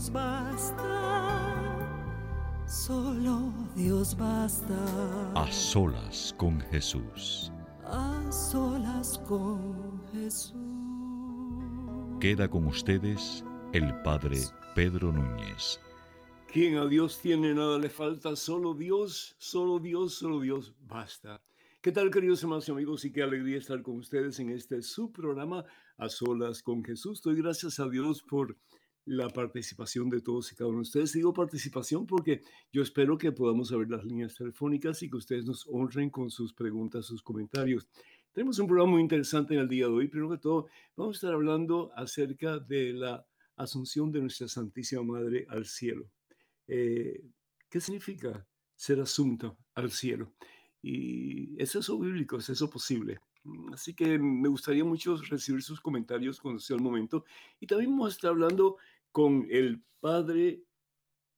Dios basta. Solo Dios basta. A solas con Jesús. A solas con Jesús. Queda con ustedes el Padre Pedro Núñez. Quien a Dios tiene nada le falta, solo Dios, solo Dios, solo Dios basta. ¿Qué tal, queridos hermanos y amigos? Y qué alegría estar con ustedes en este su programa A Solas con Jesús. Doy gracias a Dios por la participación de todos y cada uno de ustedes. Digo participación porque yo espero que podamos abrir las líneas telefónicas y que ustedes nos honren con sus preguntas, sus comentarios. Tenemos un programa muy interesante en el día de hoy. Primero que todo, vamos a estar hablando acerca de la asunción de nuestra Santísima Madre al cielo. Eh, ¿Qué significa ser asunto al cielo? ¿es eso bíblico? ¿Es eso posible? Así que me gustaría mucho recibir sus comentarios cuando sea el momento. Y también vamos a estar hablando con el padre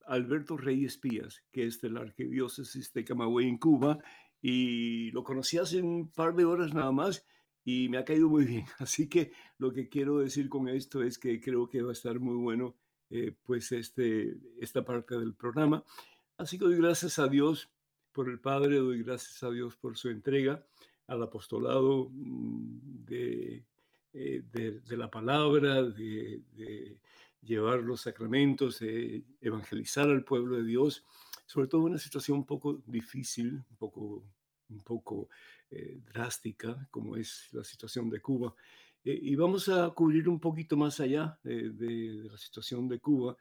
Alberto Rey Espías, que es del arquidiócesis de Camagüey en Cuba, y lo conocí hace un par de horas nada más y me ha caído muy bien. Así que lo que quiero decir con esto es que creo que va a estar muy bueno eh, pues este, esta parte del programa. Así que doy gracias a Dios por el Padre, doy gracias a Dios por su entrega al apostolado mm, eh, de, la palabra, de, llevar los sacramentos, de evangelizar al pueblo de Dios, sobre todo en una situación un poco difícil, un poco, un poco eh, drástica, como es la situación de Cuba. Eh, y vamos a cubrir un poquito más allá de la situación de Cuba.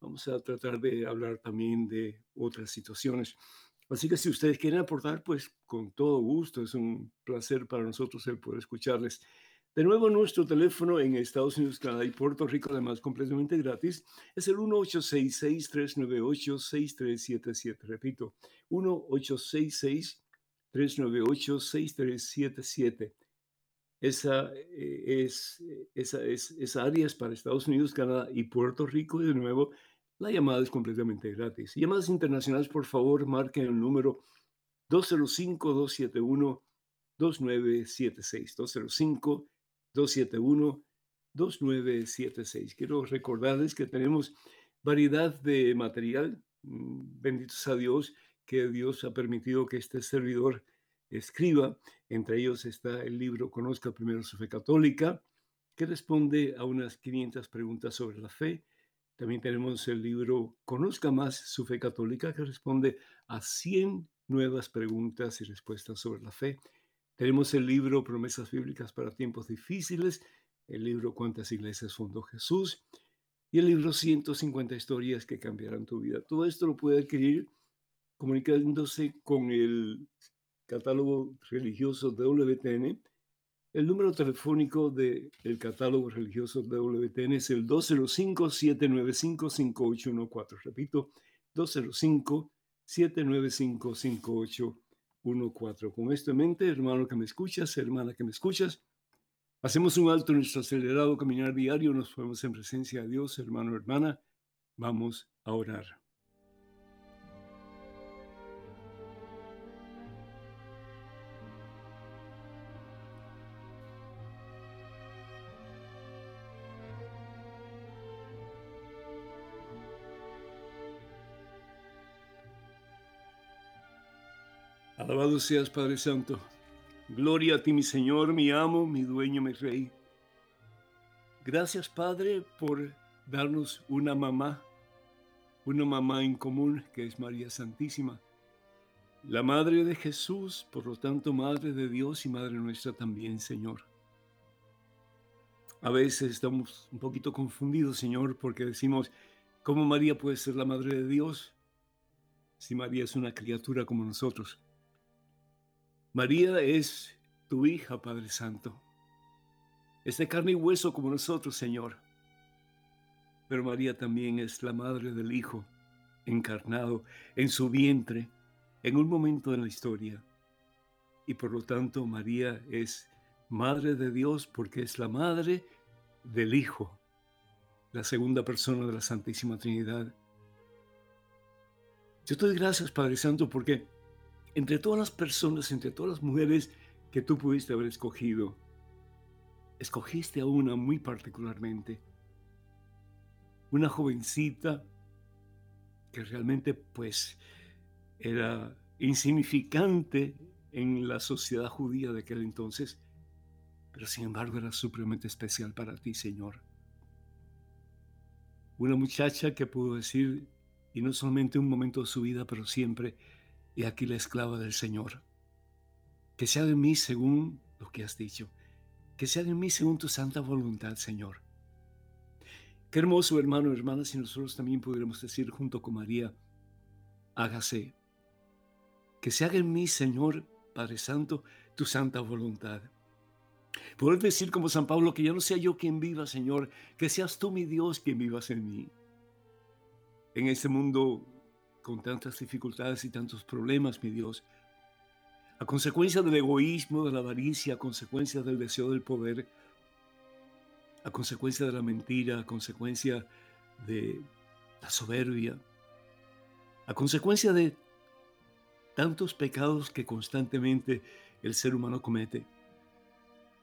Vamos a tratar de hablar también de otras situaciones. Así que si ustedes quieren aportar, pues con todo gusto, es un placer para nosotros el poder escucharles. De nuevo, nuestro teléfono en Estados Unidos, Canadá y Puerto Rico, además completamente gratis, es el 1866-398-6377. Repito, 1866-398-6377. Esa, eh, es, esa, es, esa área es para Estados Unidos, Canadá y Puerto Rico. Y de nuevo, la llamada es completamente gratis. Llamadas internacionales, por favor, marquen el número 205-271-2976. 205-271-2976. Quiero recordarles que tenemos variedad de material. Mm, benditos a Dios que Dios ha permitido que este servidor escriba. Entre ellos está el libro Conozca primero su fe católica, que responde a unas 500 preguntas sobre la fe también tenemos el libro Conozca más su fe católica, que responde a 100 nuevas preguntas y respuestas sobre la fe. Tenemos el libro Promesas Bíblicas para tiempos difíciles, el libro Cuántas iglesias fundó Jesús y el libro 150 historias que cambiarán tu vida. Todo esto lo puede adquirir comunicándose con el catálogo religioso de WTN el número telefónico del catálogo religioso de WTN es el 205-795-5814. Repito, 205-795-5814. Con esto en mente, hermano que me escuchas, hermana que me escuchas, hacemos un alto en nuestro acelerado caminar diario, nos ponemos en presencia de Dios, hermano, hermana, vamos a orar. Alabado seas, Padre Santo. Gloria a ti, mi Señor, mi amo, mi dueño, mi Rey. Gracias, Padre, por darnos una mamá, una mamá en común que es María Santísima, la Madre de Jesús, por lo tanto, Madre de Dios y Madre nuestra también, Señor. A veces estamos un poquito confundidos, Señor, porque decimos, ¿cómo María puede ser la Madre de Dios si María es una criatura como nosotros? María es tu hija, Padre Santo. Es de carne y hueso como nosotros, Señor. Pero María también es la madre del Hijo, encarnado en su vientre, en un momento de la historia. Y por lo tanto, María es Madre de Dios porque es la madre del Hijo, la segunda persona de la Santísima Trinidad. Yo te doy gracias, Padre Santo, porque entre todas las personas, entre todas las mujeres que tú pudiste haber escogido, escogiste a una muy particularmente, una jovencita que realmente pues era insignificante en la sociedad judía de aquel entonces, pero sin embargo era supremamente especial para ti, Señor. Una muchacha que pudo decir, y no solamente un momento de su vida, pero siempre, y aquí la esclava del Señor. Que sea de mí según lo que has dicho. Que sea de mí según tu santa voluntad, Señor. Qué hermoso, hermano, hermana, si nosotros también pudiéramos decir junto con María, hágase. Que se haga en mí, Señor, Padre Santo, tu santa voluntad. Poder decir como San Pablo que ya no sea yo quien viva, Señor, que seas tú mi Dios quien vivas en mí. En este mundo con tantas dificultades y tantos problemas, mi Dios, a consecuencia del egoísmo, de la avaricia, a consecuencia del deseo del poder, a consecuencia de la mentira, a consecuencia de la soberbia, a consecuencia de tantos pecados que constantemente el ser humano comete.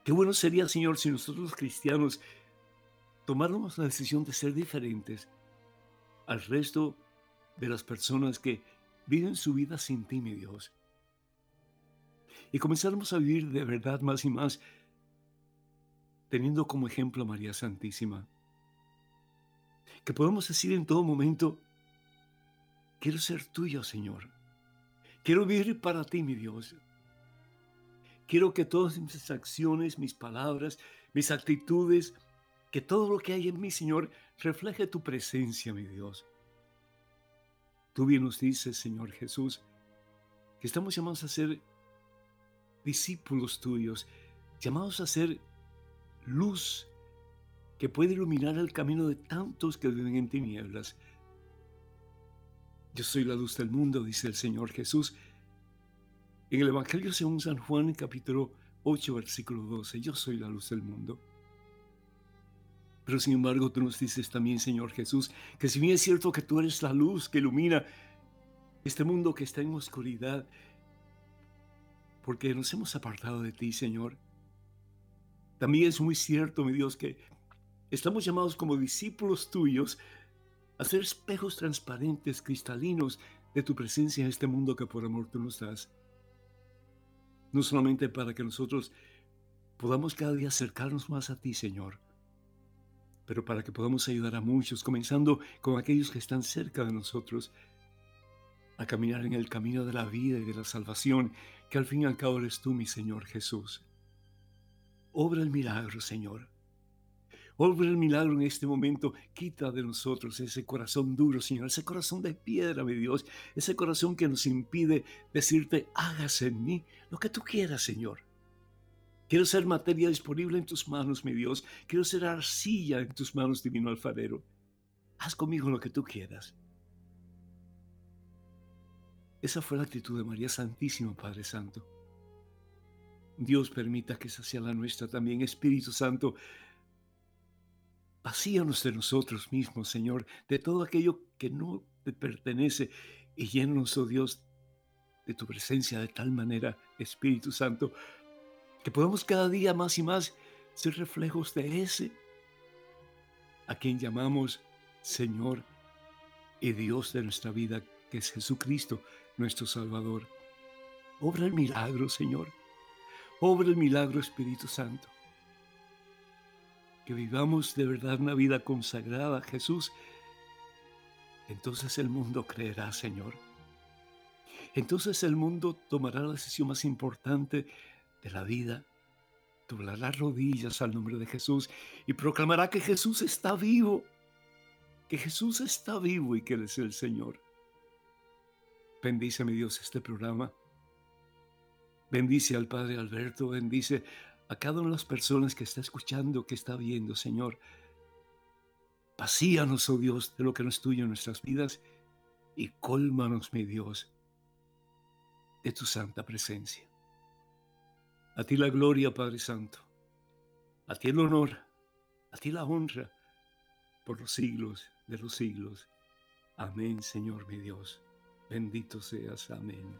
Qué bueno sería, Señor, si nosotros los cristianos tomáramos la decisión de ser diferentes al resto de las personas que viven su vida sin ti, mi Dios. Y comenzaremos a vivir de verdad más y más teniendo como ejemplo a María Santísima. Que podemos decir en todo momento, quiero ser tuyo, Señor. Quiero vivir para ti, mi Dios. Quiero que todas mis acciones, mis palabras, mis actitudes, que todo lo que hay en mí, Señor, refleje tu presencia, mi Dios. Tú bien nos dices, Señor Jesús, que estamos llamados a ser discípulos tuyos, llamados a ser luz que puede iluminar el camino de tantos que viven en tinieblas. Yo soy la luz del mundo, dice el Señor Jesús. En el Evangelio según San Juan, capítulo 8, versículo 12, yo soy la luz del mundo. Pero sin embargo tú nos dices también, Señor Jesús, que si bien es cierto que tú eres la luz que ilumina este mundo que está en oscuridad, porque nos hemos apartado de ti, Señor. También es muy cierto, mi Dios, que estamos llamados como discípulos tuyos a ser espejos transparentes, cristalinos de tu presencia en este mundo que por amor tú nos das. No solamente para que nosotros podamos cada día acercarnos más a ti, Señor, pero para que podamos ayudar a muchos, comenzando con aquellos que están cerca de nosotros, a caminar en el camino de la vida y de la salvación, que al fin y al cabo eres tú, mi Señor Jesús. Obra el milagro, Señor. Obra el milagro en este momento. Quita de nosotros ese corazón duro, Señor, ese corazón de piedra, mi Dios, ese corazón que nos impide decirte, hágase en mí lo que tú quieras, Señor. Quiero ser materia disponible en tus manos, mi Dios. Quiero ser arcilla en tus manos, divino alfarero. Haz conmigo lo que tú quieras. Esa fue la actitud de María Santísima, Padre Santo. Dios permita que esa sea la nuestra también, Espíritu Santo. Vacíanos de nosotros mismos, Señor, de todo aquello que no te pertenece y llénanos, oh Dios, de tu presencia de tal manera, Espíritu Santo, que podamos cada día más y más ser reflejos de ese a quien llamamos Señor y Dios de nuestra vida, que es Jesucristo, nuestro Salvador. Obra el milagro, Señor. Obra el milagro, Espíritu Santo. que vivamos de verdad una vida consagrada a Jesús, entonces el mundo creerá, Señor. Entonces el mundo tomará la decisión más importante de la vida, doblará rodillas al nombre de Jesús y proclamará que Jesús está vivo, que Jesús está vivo y que Él es el Señor. Bendice, mi Dios, este programa. Bendice al Padre Alberto, bendice a cada una de las personas que está escuchando, que está viendo, Señor. Vacíanos, oh Dios, de lo que no es tuyo en nuestras vidas y cólmanos, mi Dios, de tu santa presencia. A ti la gloria, Padre Santo. A ti el honor, a ti la honra, por los siglos de los siglos. Amén, Señor mi Dios. Bendito seas. Amén.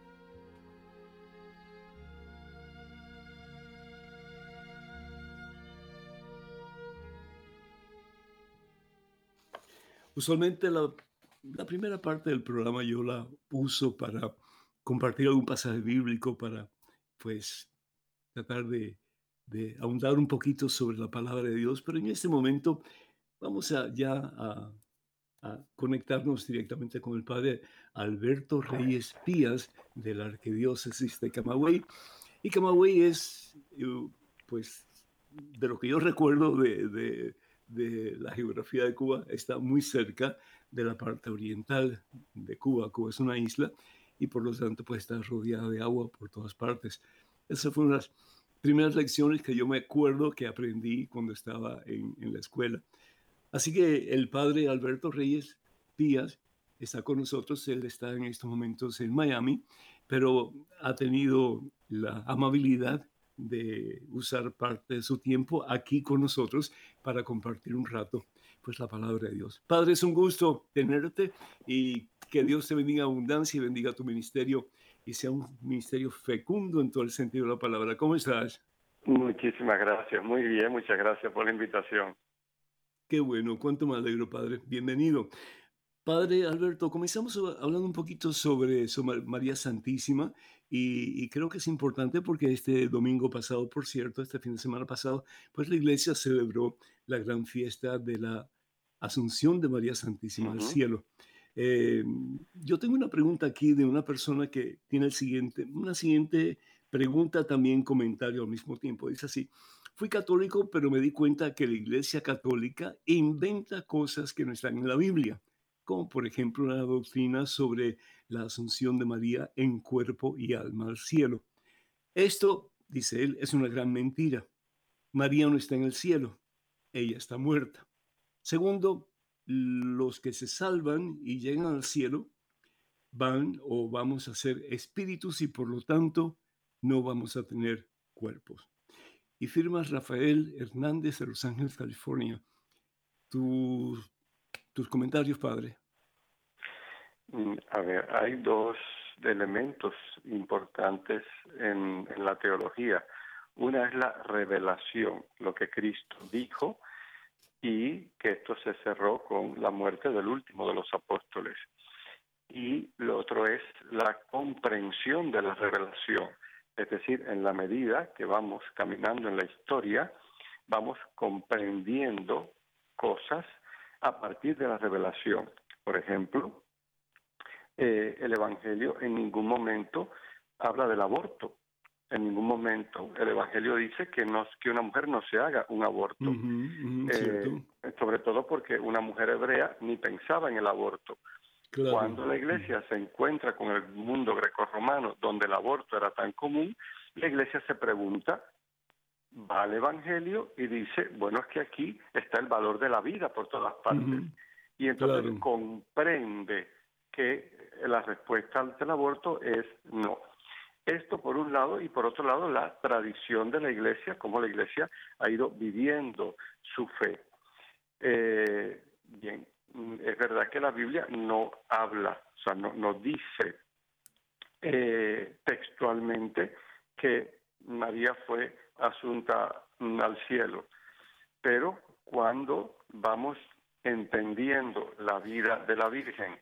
Usualmente la, primera parte del programa yo la uso para compartir algún pasaje bíblico, para pues tratar de, ahondar un poquito sobre la palabra de Dios, pero en este momento vamos a, ya a, conectarnos directamente con el padre Alberto Reyes Pías de la Arquidiócesis de Camagüey. Y Camagüey es, eh, pues, de lo que yo recuerdo de, de la geografía de Cuba está muy cerca de la parte oriental de Cuba. Cuba es una isla y por lo tanto pues está rodeada de agua por todas partes. Esas fueron las primeras lecciones que yo me acuerdo que aprendí cuando estaba en, en la escuela. Así que el padre Alberto Reyes Díaz está con nosotros, él está en estos momentos en Miami, pero ha tenido la amabilidad de usar parte de su tiempo aquí con nosotros para compartir un rato pues la palabra de Dios. Padre, es un gusto tenerte y que Dios te bendiga abundancia y bendiga tu ministerio y sea un ministerio fecundo en todo el sentido de la palabra. ¿Cómo estás? Muchísimas gracias, muy bien, muchas gracias por la invitación. Qué bueno, cuánto me alegro, Padre. Bienvenido. Padre Alberto, comenzamos hablando un poquito sobre, María Santísima y, creo que es importante porque este domingo pasado, por cierto, este fin de semana pasado, pues la iglesia celebró la gran fiesta de la Asunción de María Santísima al cielo. Eh, yo tengo una pregunta aquí de una persona que tiene el siguiente, una siguiente pregunta, también comentario al mismo tiempo. Dice así, fui católico, pero me di cuenta que la iglesia católica inventa cosas que no están en la Biblia como por ejemplo la doctrina sobre la asunción de María en cuerpo y alma al cielo. Esto, dice él, es una gran mentira. María no está en el cielo, ella está muerta. Segundo, los que se salvan y llegan al cielo van o vamos a ser espíritus y por lo tanto no vamos a tener cuerpos. Y firmas Rafael Hernández de Los Ángeles, California. Tus tus comentarios, padre. Mm, a ver, hay dos elementos importantes en, la teología. Una es la revelación, lo que Cristo dijo, y que esto se cerró con la muerte del último de los apóstoles. Y lo otro es la comprensión de la revelación, es decir, en la medida que vamos caminando en la historia, vamos comprendiendo cosas a partir de la revelación. Por ejemplo, eh, el Evangelio en ningún momento habla del aborto. En ningún momento el Evangelio dice que, no, que una mujer no se haga un aborto. Eh, sobre todo porque una mujer hebrea ni pensaba en el aborto. Cuando la iglesia se encuentra con el mundo grecorromano, donde el aborto era tan común, la iglesia se pregunta va al Evangelio y dice, bueno, es que aquí está el valor de la vida por todas partes. Y entonces comprende que la respuesta al aborto es no. Esto por un lado y por otro lado la tradición de la iglesia, cómo la iglesia ha ido viviendo su fe. Eh, bien, es verdad que la Biblia no habla, o sea, no, dice eh, textualmente que María fue asunta al cielo. Pero cuando vamos entendiendo la vida de la Virgen,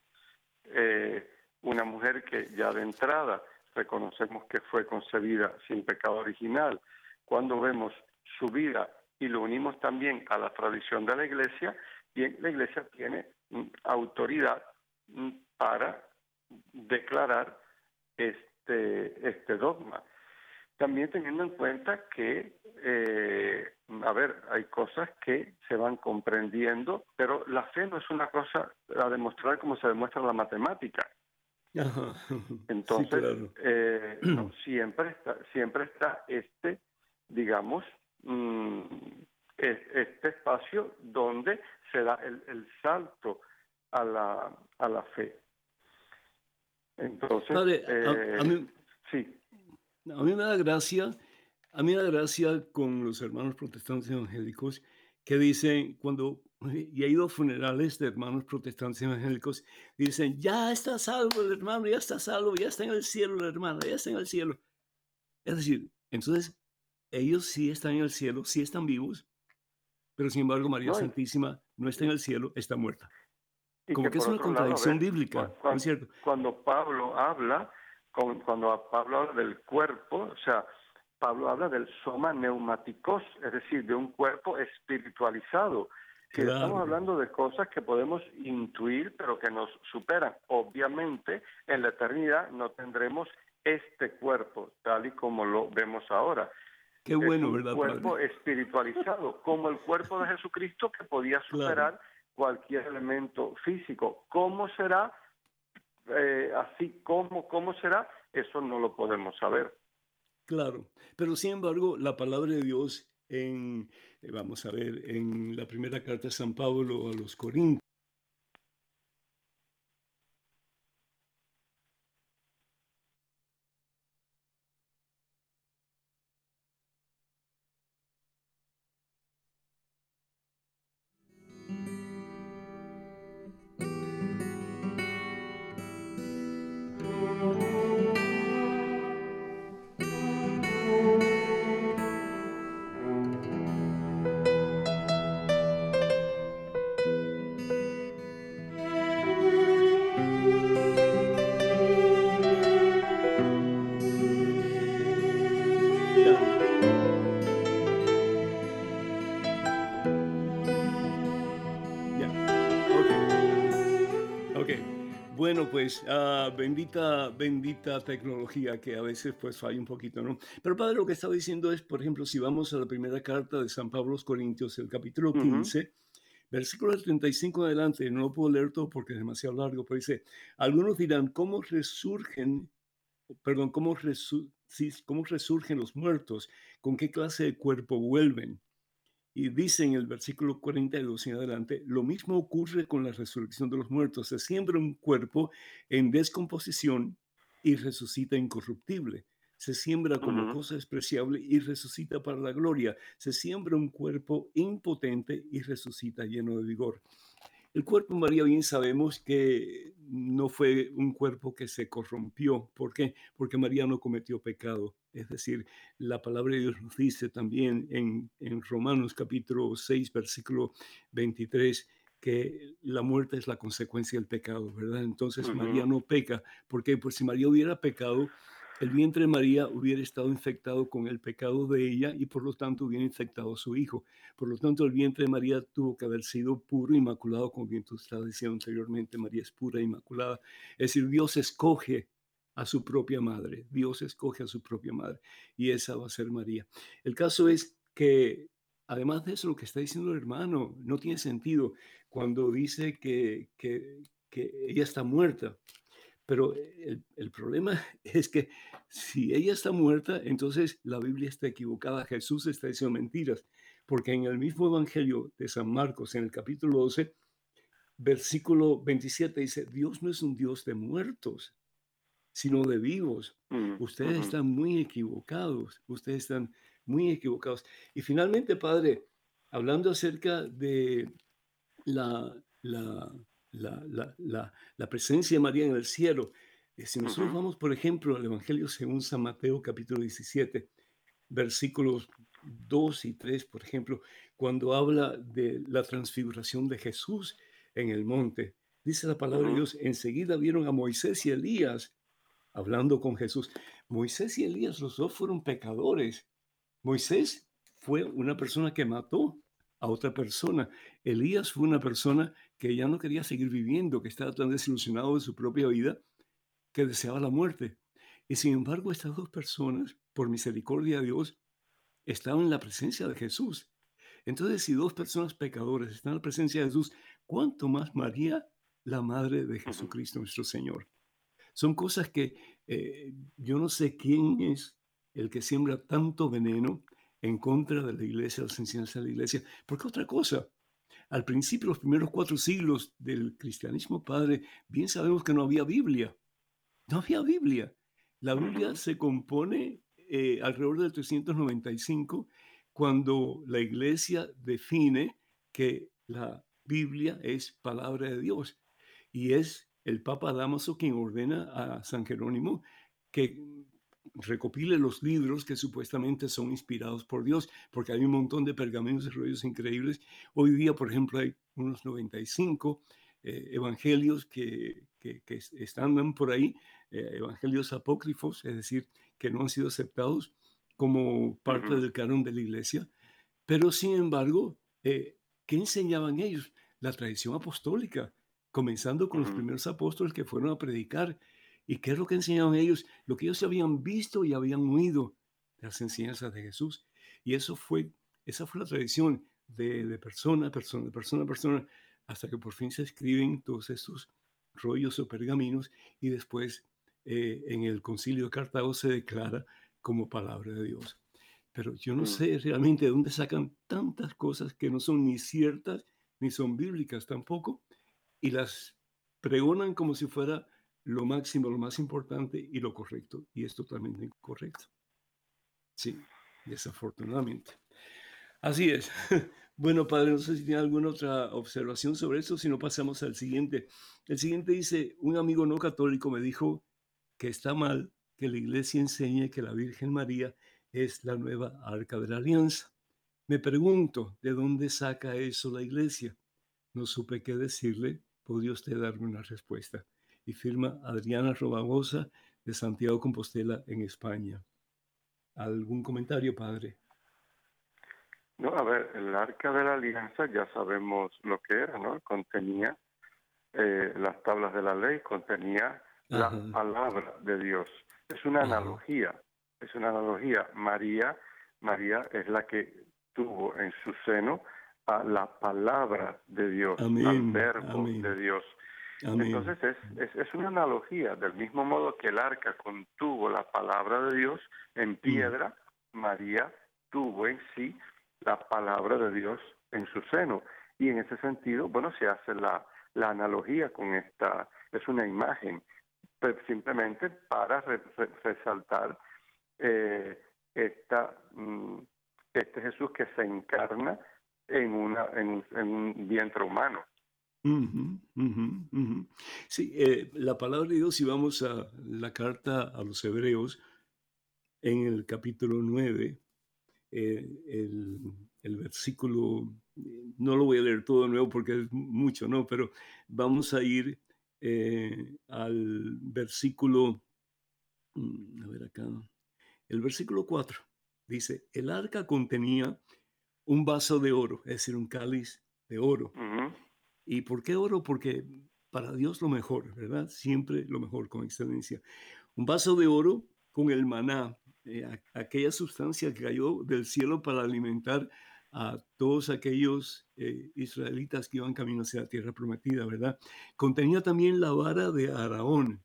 eh, una mujer que ya de entrada reconocemos que fue concebida sin pecado original, cuando vemos su vida y lo unimos también a la tradición de la iglesia, bien, la iglesia tiene mm, autoridad mm, para declarar este, este dogma. También teniendo en cuenta que, eh, a ver, hay cosas que se van comprendiendo, pero la fe no es una cosa a demostrar como se demuestra la matemática. Entonces, eh, siempre, está, siempre está este, digamos, mm, este espacio donde se da el, salto a la, a la fe. Entonces, a, mí, sí. A mí me da gracia, a mí me da gracia con los hermanos protestantes evangélicos que dicen, cuando y he ido a funerales de hermanos protestantes evangélicos, dicen, ya está salvo el hermano, ya está salvo, ya está en el cielo el hermano, ya está en el cielo. Es decir, entonces ellos sí están en el cielo, sí están vivos, pero sin embargo María Santísima no está en el cielo, está muerta. Como que, es una contradicción bíblica, cuando, es cierto? Cuando Pablo habla, cuando Pablo habla del cuerpo, o sea, Pablo habla del soma neumáticos, es decir, de un cuerpo espiritualizado. Que estamos hablando de cosas que podemos intuir, pero que nos superan. Obviamente, en la eternidad no tendremos este cuerpo tal y como lo vemos ahora. Qué bueno, es un ¿verdad? Cuerpo espiritualizado, como el cuerpo de Jesucristo que podía superar cualquier elemento físico. ¿Cómo será? Eh, así como cómo será, eso no lo podemos saber. Claro, pero sin embargo, la palabra de Dios en, vamos a ver, en la primera carta de San Pablo a los Corintios, pues ah, bendita, bendita tecnología que a veces pues falla un poquito, ¿no? Pero padre, lo que estaba diciendo es, por ejemplo, si vamos a la primera carta de San Pablo a los Corintios, el capítulo 15, versículo 35 adelante, no lo puedo leer todo porque es demasiado largo, pero dice, algunos dirán, ¿cómo resurgen, perdón, cómo, cómo resurgen los muertos? ¿Con qué clase de cuerpo vuelven? Y dice en el versículo 42 en adelante, lo mismo ocurre con la resurrección de los muertos. Se siembra un cuerpo en descomposición y resucita incorruptible. Se siembra como cosa despreciable y resucita para la gloria. Se siembra un cuerpo impotente y resucita lleno de vigor. El cuerpo María bien sabemos que no fue un cuerpo que se corrompió. ¿Por qué? Porque María no cometió pecado. Es decir, la palabra de Dios nos dice también en, en Romanos capítulo 6, versículo 23, que la muerte es la consecuencia del pecado, ¿verdad? Entonces María no peca. ¿Por qué? Pues si María hubiera pecado, el vientre de María hubiera estado infectado con el pecado de ella y por lo tanto hubiera infectado a su hijo. Por lo tanto, el vientre de María tuvo que haber sido puro, inmaculado, como bien tú estabas diciendo anteriormente, María es pura, inmaculada. Es decir, Dios escoge a su propia madre, Dios escoge a su propia madre y esa va a ser María. El caso es que, además de eso, lo que está diciendo el hermano no tiene sentido cuando dice que, que ella está muerta. Pero el, el, problema es que si ella está muerta, entonces la Biblia está equivocada. Jesús está diciendo mentiras, porque en el mismo Evangelio de San Marcos, en el capítulo 12, versículo 27, dice, Dios no es un Dios de muertos, sino de vivos. Mm, ustedes están muy equivocados, ustedes están muy equivocados. Y finalmente, Padre, hablando acerca de la, la la, presencia de María en el cielo. Eh, si nosotros vamos, por ejemplo, al Evangelio según San Mateo capítulo 17, versículos 2 y 3, por ejemplo, cuando habla de la transfiguración de Jesús en el monte, dice la palabra de Dios, enseguida vieron a Moisés y Elías hablando con Jesús. Moisés y Elías, los dos fueron pecadores. Moisés fue una persona que mató a otra persona. Elías fue una persona que ya no quería seguir viviendo, que estaba tan desilusionado de su propia vida, que deseaba la muerte. Y sin embargo, estas dos personas, por misericordia de Dios, estaban en la presencia de Jesús. Entonces, si dos personas pecadoras están en la presencia de Jesús, ¿cuánto más María, la madre de Jesucristo, nuestro Señor? Son cosas que eh, yo no sé quién es el que siembra tanto veneno en contra de la iglesia, las enseñanzas de la iglesia. Porque otra cosa, al principio, los primeros cuatro siglos del cristianismo, padre, bien sabemos que no había Biblia. No había Biblia. La Biblia se compone eh, alrededor del 395 cuando la iglesia define que la Biblia es palabra de Dios y es el Papa Damaso quien ordena a San Jerónimo que recopile los libros que supuestamente son inspirados por Dios, porque hay un montón de pergaminos y rollos increíbles. Hoy día, por ejemplo, hay unos 95 eh, evangelios que, que, están por ahí, eh, evangelios apócrifos, es decir, que no han sido aceptados como parte del canon de la iglesia. Pero, sin embargo, eh, ¿qué enseñaban ellos? La tradición apostólica, comenzando con los primeros apóstoles que fueron a predicar ¿Y qué es lo que enseñaban ellos? Lo que ellos habían visto y habían oído de las enseñanzas de Jesús. Y eso fue, esa fue la tradición de, de persona a persona, de persona a persona, hasta que por fin se escriben todos estos rollos o pergaminos y después eh, en el concilio de Cartago se declara como palabra de Dios. Pero yo no mm. sé realmente de dónde sacan tantas cosas que no son ni ciertas ni son bíblicas tampoco y las pregonan como si fuera lo máximo, lo más importante y lo correcto. Y es totalmente incorrecto. Sí, desafortunadamente. Así es. Bueno, padre, no sé si tiene alguna otra observación sobre eso, si no pasamos al siguiente. El siguiente dice, un amigo no católico me dijo que está mal que la iglesia enseñe que la Virgen María es la nueva arca de la alianza. Me pregunto, ¿de dónde saca eso la iglesia? No supe qué decirle. ¿Podría usted darme una respuesta? Y firma Adriana Robagosa de Santiago Compostela en España. ¿Algún comentario, padre? No, a ver, el arca de la alianza ya sabemos lo que era, ¿no? Contenía eh, las tablas de la ley, contenía la palabra de Dios. Es una analogía, es una analogía. María, María es la que tuvo en su seno a la palabra de Dios, al verbo de Dios. Entonces es, es, una analogía, del mismo modo que el arca contuvo la palabra de Dios en mm. piedra, María tuvo en sí la palabra de Dios en su seno. Y en ese sentido, bueno, se hace la, la analogía con esta, es una imagen, pues, simplemente para resaltar eh, esta, mm, este Jesús que se encarna en, una, en un vientre humano. Sí, eh, la palabra de Dios, si vamos a la carta a los hebreos, en el capítulo 9, eh, el, versículo, no lo voy a leer todo de nuevo porque es mucho, ¿no? Pero vamos a ir eh, al versículo, mm, a ver acá, el versículo 4, dice, el arca contenía un vaso de oro, es decir, un cáliz de oro. ¿Y por qué oro? Porque para Dios lo mejor, ¿verdad? Siempre lo mejor con excelencia. Un vaso de oro con el maná, eh, aquella sustancia que cayó del cielo para alimentar a todos aquellos eh, israelitas que iban camino hacia la tierra prometida, ¿verdad? Contenía también la vara de Araón,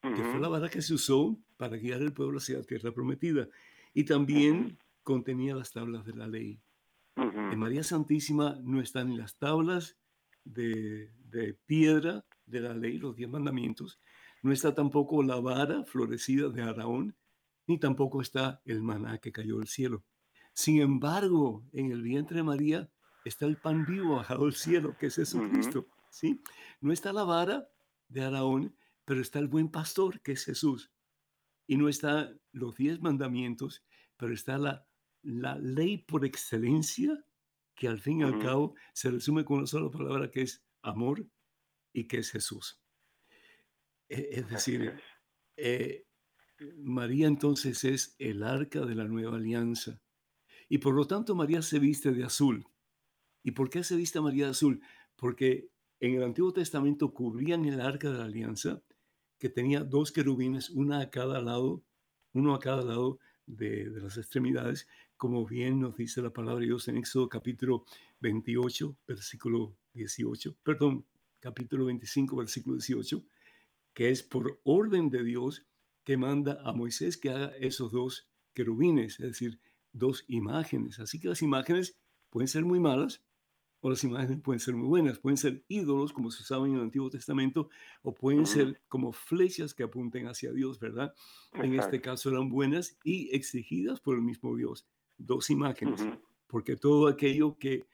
que fue la vara que se usó para guiar el pueblo hacia la tierra prometida. Y también contenía las tablas de la ley. En María Santísima no están ni las tablas de, piedra de la ley, los diez mandamientos, no está tampoco la vara florecida de Araón, ni tampoco está el maná que cayó del cielo. Sin embargo, en el vientre de María está el pan vivo bajado del cielo, que es Jesucristo. ¿sí? No está la vara de Araón, pero está el buen pastor, que es Jesús. Y no está los diez mandamientos, pero está la, la ley por excelencia que al fin y al cabo se resume con una sola palabra que es amor y que es Jesús. E, es decir, eh, María entonces es el arca de la nueva alianza. Y por lo tanto María se viste de azul. ¿Y por qué se viste María de azul? Porque en el Antiguo Testamento cubrían el arca de la alianza, que tenía dos querubines, una a cada lado, uno a cada lado de, de las extremidades, como bien nos dice la palabra de Dios en Éxodo capítulo 28, versículo 18, perdón, capítulo 25, versículo 18, que es por orden de Dios que manda a Moisés que haga esos dos querubines, es decir, dos imágenes. Así que las imágenes pueden ser muy malas o las imágenes pueden ser muy buenas, pueden ser ídolos como se usaba en el Antiguo Testamento o pueden ser como flechas que apunten hacia Dios, ¿verdad? En este caso eran buenas y exigidas por el mismo Dios, dos imágenes, porque todo aquello que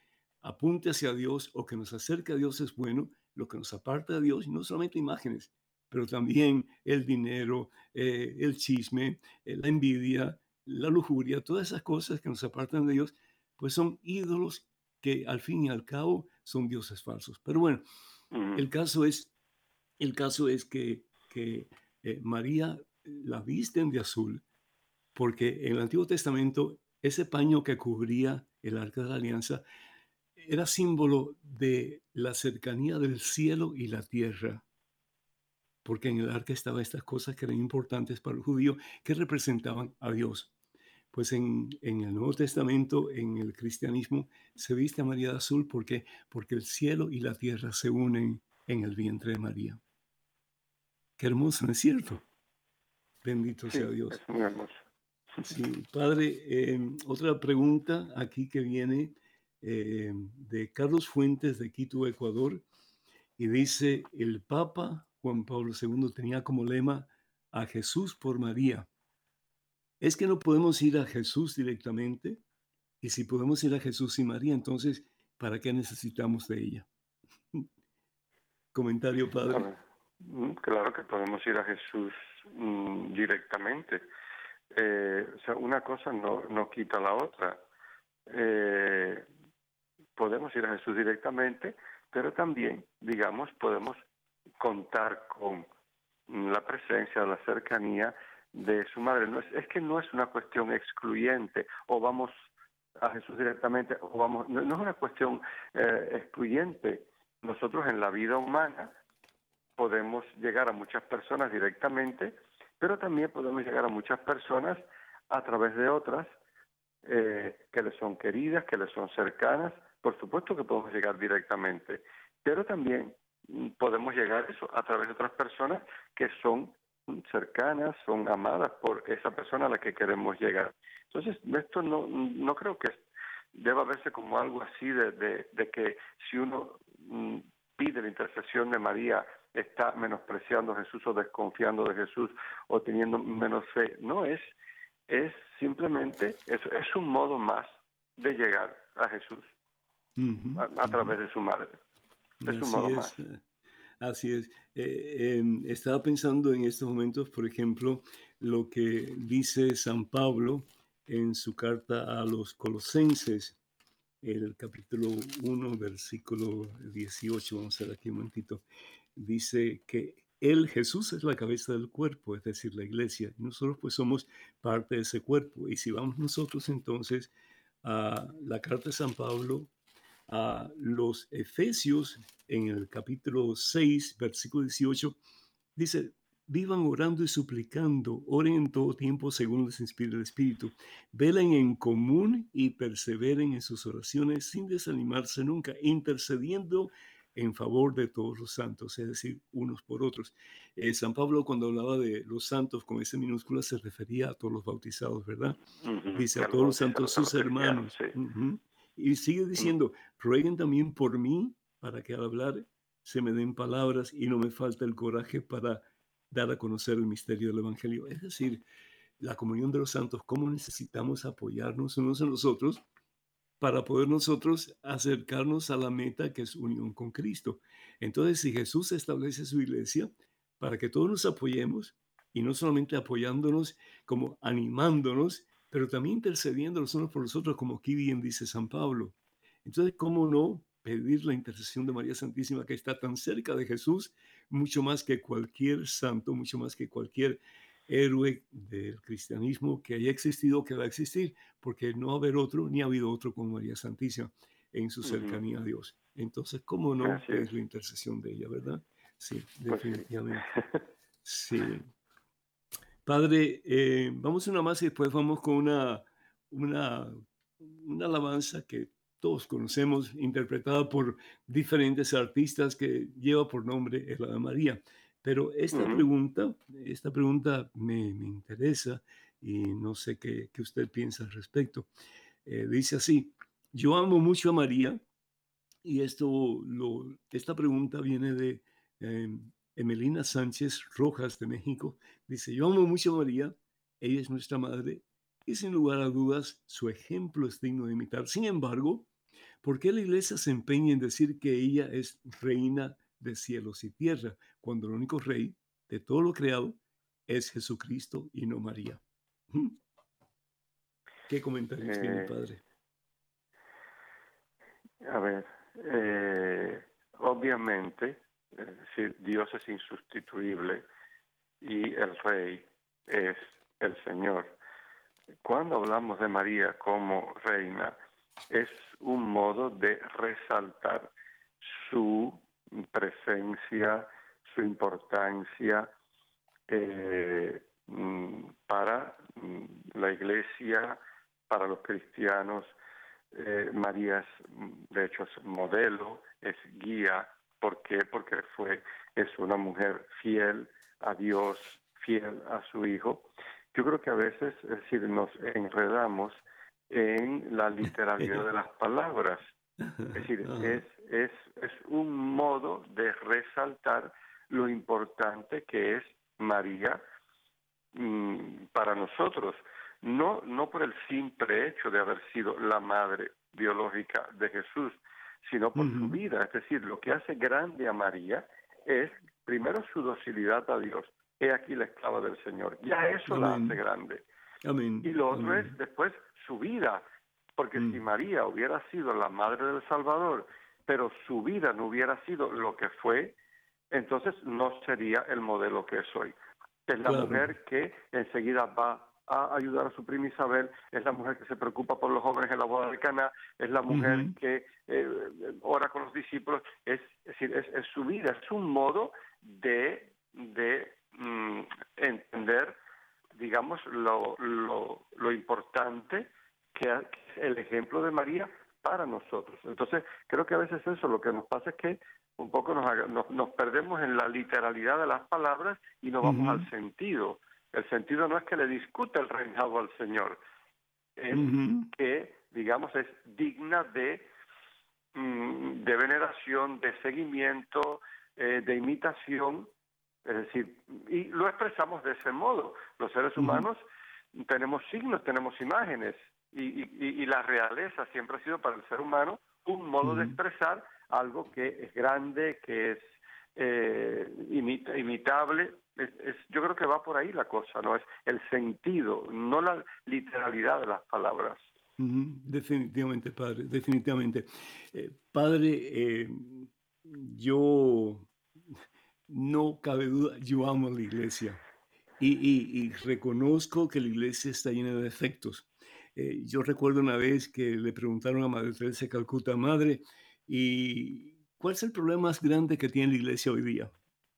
apunte hacia Dios o que nos acerque a Dios es bueno, lo que nos aparta de Dios, y no solamente imágenes, pero también el dinero, eh, el chisme, eh, la envidia, la lujuria, todas esas cosas que nos apartan de Dios, pues son ídolos que al fin y al cabo son dioses falsos. Pero bueno, el caso es, el caso es que, que eh, María la visten de azul, porque en el Antiguo Testamento ese paño que cubría el arca de la alianza era símbolo de la cercanía del cielo y la tierra, porque en el arca estaban estas cosas que eran importantes para el judío, que representaban a Dios. Pues en, el Nuevo Testamento, en el cristianismo, se viste a María de azul porque, porque el cielo y la tierra se unen en el vientre de María. Qué hermoso, ¿no es cierto? Bendito sea Dios. muy hermoso. Sí, padre, em, otra pregunta aquí que viene eh, de Carlos Fuentes de Quito, Ecuador, y dice, el Papa Juan Pablo II tenía como lema a Jesús por María. Es que no podemos ir a Jesús directamente, y si podemos ir a Jesús y María, entonces, ¿para qué necesitamos de ella? Comentario, padre. Mm, claro que podemos ir a Jesús mm, directamente. Eh, o sea, una cosa no, no quita la otra. Eh, podemos ir a Jesús directamente, pero también, digamos, podemos contar con la presencia, la cercanía de su madre. No es, es que no es una cuestión excluyente o vamos a Jesús directamente o vamos, no, es una cuestión eh, excluyente. Nosotros en la vida humana podemos llegar a muchas personas directamente, pero también podemos llegar a muchas personas a través de otras eh, que les son queridas, que les son cercanas, por supuesto que podemos llegar directamente, pero también mm, podemos llegar eso a través de otras personas que son cercanas, son amadas por esa persona a la que queremos llegar. Entonces, esto no, no creo que deba verse como algo así de, de, que si uno mm, pide la intercesión de María está menospreciando a Jesús o desconfiando de Jesús o teniendo menos fe. No, es, es simplemente, es, es un modo más de llegar a Jesús a, través de su madre. así es, eh, Así es. Eh, em, estaba pensando en estos momentos, por ejemplo, lo que dice San Pablo en su carta a los colosenses, el capítulo 1, versículo 18, vamos a ver aquí un momentito, dice que él, Jesús, es la cabeza del cuerpo, es decir, la iglesia, nosotros pues somos parte de ese cuerpo. Y si vamos nosotros entonces a la carta de San Pablo a los Efesios en el capítulo 6, versículo 18, dice, vivan orando y suplicando, oren en todo tiempo según les inspire el Espíritu, velen en común y perseveren en sus oraciones sin desanimarse nunca, intercediendo en favor de todos los santos, es decir, unos por otros. Eh, San Pablo cuando hablaba de los santos con esa minúscula se refería a todos los bautizados, ¿verdad? Dice a todos los santos sus hermanos. Y sigue diciendo, rueguen también por mí para que al hablar se me den palabras y no me falta el coraje para dar a conocer el misterio del Evangelio. Es decir, la comunión de los santos, cómo necesitamos apoyarnos unos en los otros para poder nosotros acercarnos a la meta que es unión con Cristo. Entonces, si Jesús establece su iglesia para que todos nos apoyemos, y no solamente apoyándonos, como animándonos, pero también intercediendo los unos por los otros, como aquí bien dice San Pablo. Entonces, ¿cómo no pedir la intercesión de María Santísima que está tan cerca de Jesús, mucho más que cualquier santo, mucho más que cualquier héroe del cristianismo que haya existido, que va a existir, porque no va a haber otro, ni ha habido otro como María Santísima en su cercanía a Dios. Entonces, ¿cómo no es la intercesión de ella, verdad? Sí, pues definitivamente. Sí. Padre, eh, vamos una más y después vamos con una, una, una alabanza que todos conocemos, interpretada por diferentes artistas que lleva por nombre el Ave María. Pero esta pregunta, esta pregunta me, me, interesa y no sé qué, qué usted piensa al respecto. Eh, dice así, yo amo mucho a María y esto, lo, esta pregunta viene de em, Emelina Sánchez Rojas de México. Dice, yo amo mucho a María, ella es nuestra madre y sin lugar a dudas su ejemplo es digno de imitar. Sin embargo, ¿por qué la iglesia se empeña en decir que ella es reina de cielos y tierra, cuando el único rey de todo lo creado es Jesucristo y no María? ¿Qué comentarios tiene, eh, padre? A ver, eh, obviamente, Dios es insustituible y el rey es el Señor. Cuando hablamos de María como reina, es un modo de resaltar su presencia, su importancia eh, mm, para mm, la iglesia, para los cristianos. Eh, María es, de hecho, es modelo, es guía. ¿Por qué? Porque fue, es una mujer fiel a Dios, fiel a su Hijo. Yo creo que a veces, es decir, nos enredamos en la literalidad de las palabras. Es decir, es, es, es un modo de resaltar lo importante que es María mm, para nosotros, no, no por el simple hecho de haber sido la madre biológica de Jesús, sino por su vida. Es decir, lo que hace grande a María es primero su docilidad a Dios. He aquí la esclava del Señor. Ya eso la hace grande. Y lo otro es después su vida, porque si mm. María hubiera sido la madre del Salvador, pero su vida no hubiera sido lo que fue, entonces no sería el modelo que es hoy. Es la mujer que enseguida va a ayudar a su prima Isabel, es la mujer que se preocupa por los jóvenes en la boda de Cana, es la mujer que eh, ora con los discípulos, es, decir, es, su vida, es un modo de, de mm, entender digamos, lo, lo, lo importante que es el ejemplo de María para nosotros. Entonces, creo que a veces eso lo que nos pasa es que un poco nos, nos, perdemos en la literalidad de las palabras y nos vamos al sentido. El sentido no es que le discuta el reinado al Señor, es que, digamos, es digna de, mm, de veneración, de seguimiento, eh, de imitación, es decir, y lo expresamos de ese modo. Los seres humanos tenemos signos, tenemos imágenes, y, y, la realeza siempre ha sido para el ser humano un modo de expresar algo que es grande, que es eh, imitable. Es, yo creo que va por ahí la cosa, ¿no? Es el sentido, no la literalidad de las palabras. Definitivamente, padre, definitivamente. Eh, padre, eh, yo no cabe duda, yo amo la iglesia y, reconozco que la iglesia está llena de defectos. Eh, yo recuerdo una vez que le preguntaron a Madre Teresa de Calcuta, Madre, ¿y cuál es el problema más grande que tiene la iglesia hoy día?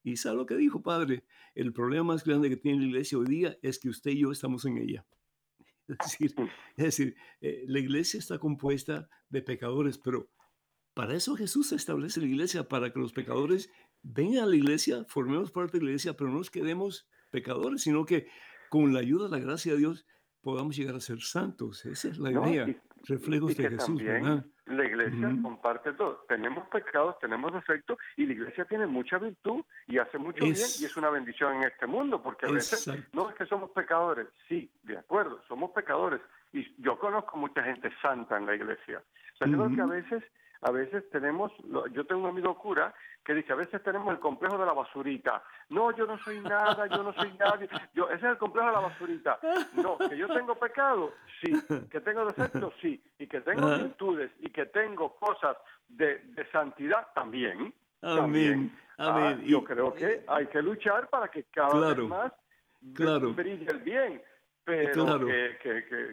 Y sabe lo que dijo, Padre, el problema más grande que tiene la iglesia hoy día es que usted y yo estamos en ella. Es decir, es decir eh, la iglesia está compuesta de pecadores, pero para eso Jesús establece la iglesia, para que los pecadores vengan a la iglesia, formemos parte de la iglesia, pero no nos quedemos pecadores, sino que con la ayuda, la gracia de Dios, podamos llegar a ser santos. Esa es la idea, reflejos de Jesús. La iglesia comparte todo. Tenemos pecados, tenemos defectos y la iglesia tiene mucha virtud y hace mucho bien y es una bendición en este mundo porque a veces no es que somos pecadores, sí, de acuerdo, somos pecadores y yo conozco mucha gente santa en la iglesia. O sea, yo creo que a veces a veces tenemos, yo tengo un amigo cura que dice, a veces tenemos el complejo de la basurita. No, yo no soy nada, yo no soy nadie. Yo, ese es el complejo de la basurita. No, que yo tengo pecado, sí. Que tengo defectos, sí. Y que tengo virtudes y que tengo cosas de, de santidad, también. Amén. Ah, yo creo que hay que luchar para que cada vez más claro. brilla el bien, pero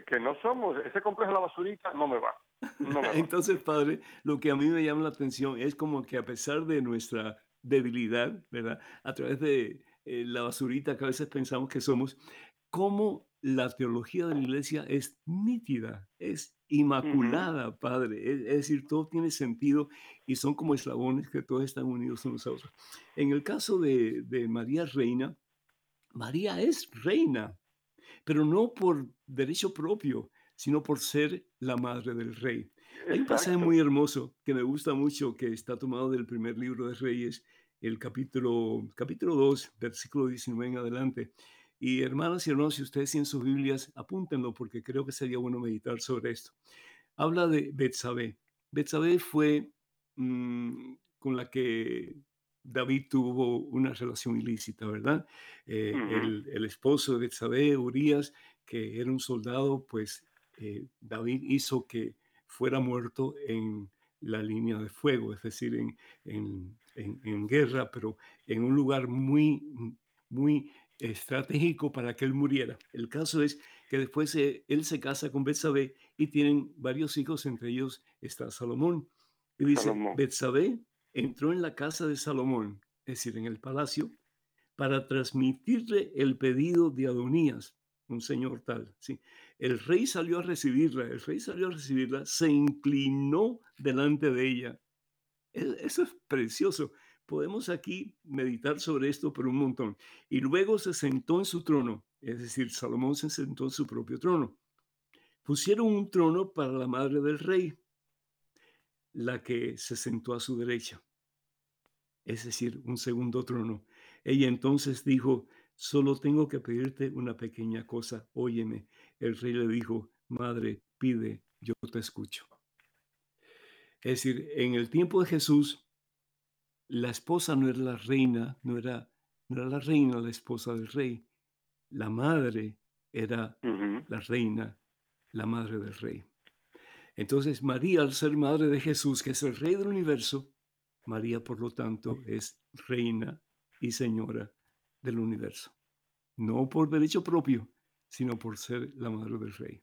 que, no somos, ese complejo de la basurita no me va. Entonces, padre, lo que a mí me llama la atención es como que a pesar de nuestra debilidad, ¿verdad? A través de eh, la basurita que a veces pensamos que somos, cómo la teología de la iglesia es nítida, es inmaculada, Padre. Es, decir, todo tiene sentido y son como eslabones que todos están unidos unos a otros. En el caso de, de María Reina, María es reina, pero no por derecho propio, sino por ser la madre del rey. Hay un pasaje muy hermoso que me gusta mucho, que está tomado del primer libro de Reyes, el capítulo, capítulo 2, versículo 19 en adelante. Y hermanas y hermanos, si ustedes tienen sus Biblias, apúntenlo porque creo que sería bueno meditar sobre esto. Habla de Betsabé. Betsabé fue mm, con la que David tuvo una relación ilícita, ¿verdad? Eh, el, esposo de Betsabé, Urias, que era un soldado, pues eh, David hizo que fuera muerto en la línea de fuego, es decir, en, en, en, guerra, pero en un lugar muy, muy estratégico para que él muriera. El caso es que después eh, él se casa con Betsabé y tienen varios hijos, entre ellos está Salomón. Y dice, Betsabé entró en la casa de Salomón, es decir, en el palacio, para transmitirle el pedido de Adonías, un señor tal. ¿sí? El rey salió a recibirla, el rey salió a recibirla, se inclinó delante de ella. E, eso es precioso. Podemos aquí meditar sobre esto por un montón. Y luego se sentó en su trono, es decir, Salomón se sentó en su propio trono. Pusieron un trono para la madre del rey, la que se sentó a su derecha, es decir, un segundo trono. Ella entonces dijo, solo tengo que pedirte una pequeña cosa, óyeme. El rey le dijo, madre, pide, yo te escucho. Es decir, en el tiempo de Jesús, la esposa no era la reina, no era, no era la reina la esposa del rey. La madre era la reina, la madre del rey. Entonces María, al ser madre de Jesús, que es el rey del universo, María, por lo tanto, es reina y señora del universo. No por derecho propio, sino por ser la madre del rey.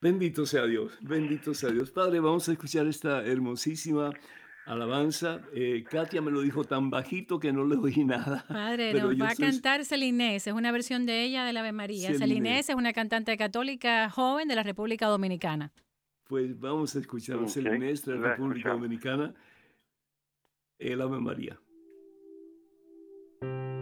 Bendito sea Dios, bendito sea Dios. Padre, vamos a escuchar esta hermosísima alabanza. Eh, Katia me lo dijo tan bajito que no le oí nada. Padre, nos va a cantar Celinés, es una versión de ella del Ave María. Celinés es una cantante católica joven de la República Dominicana. Pues vamos a escuchar a Celinés de la República Dominicana, el Ave María. Y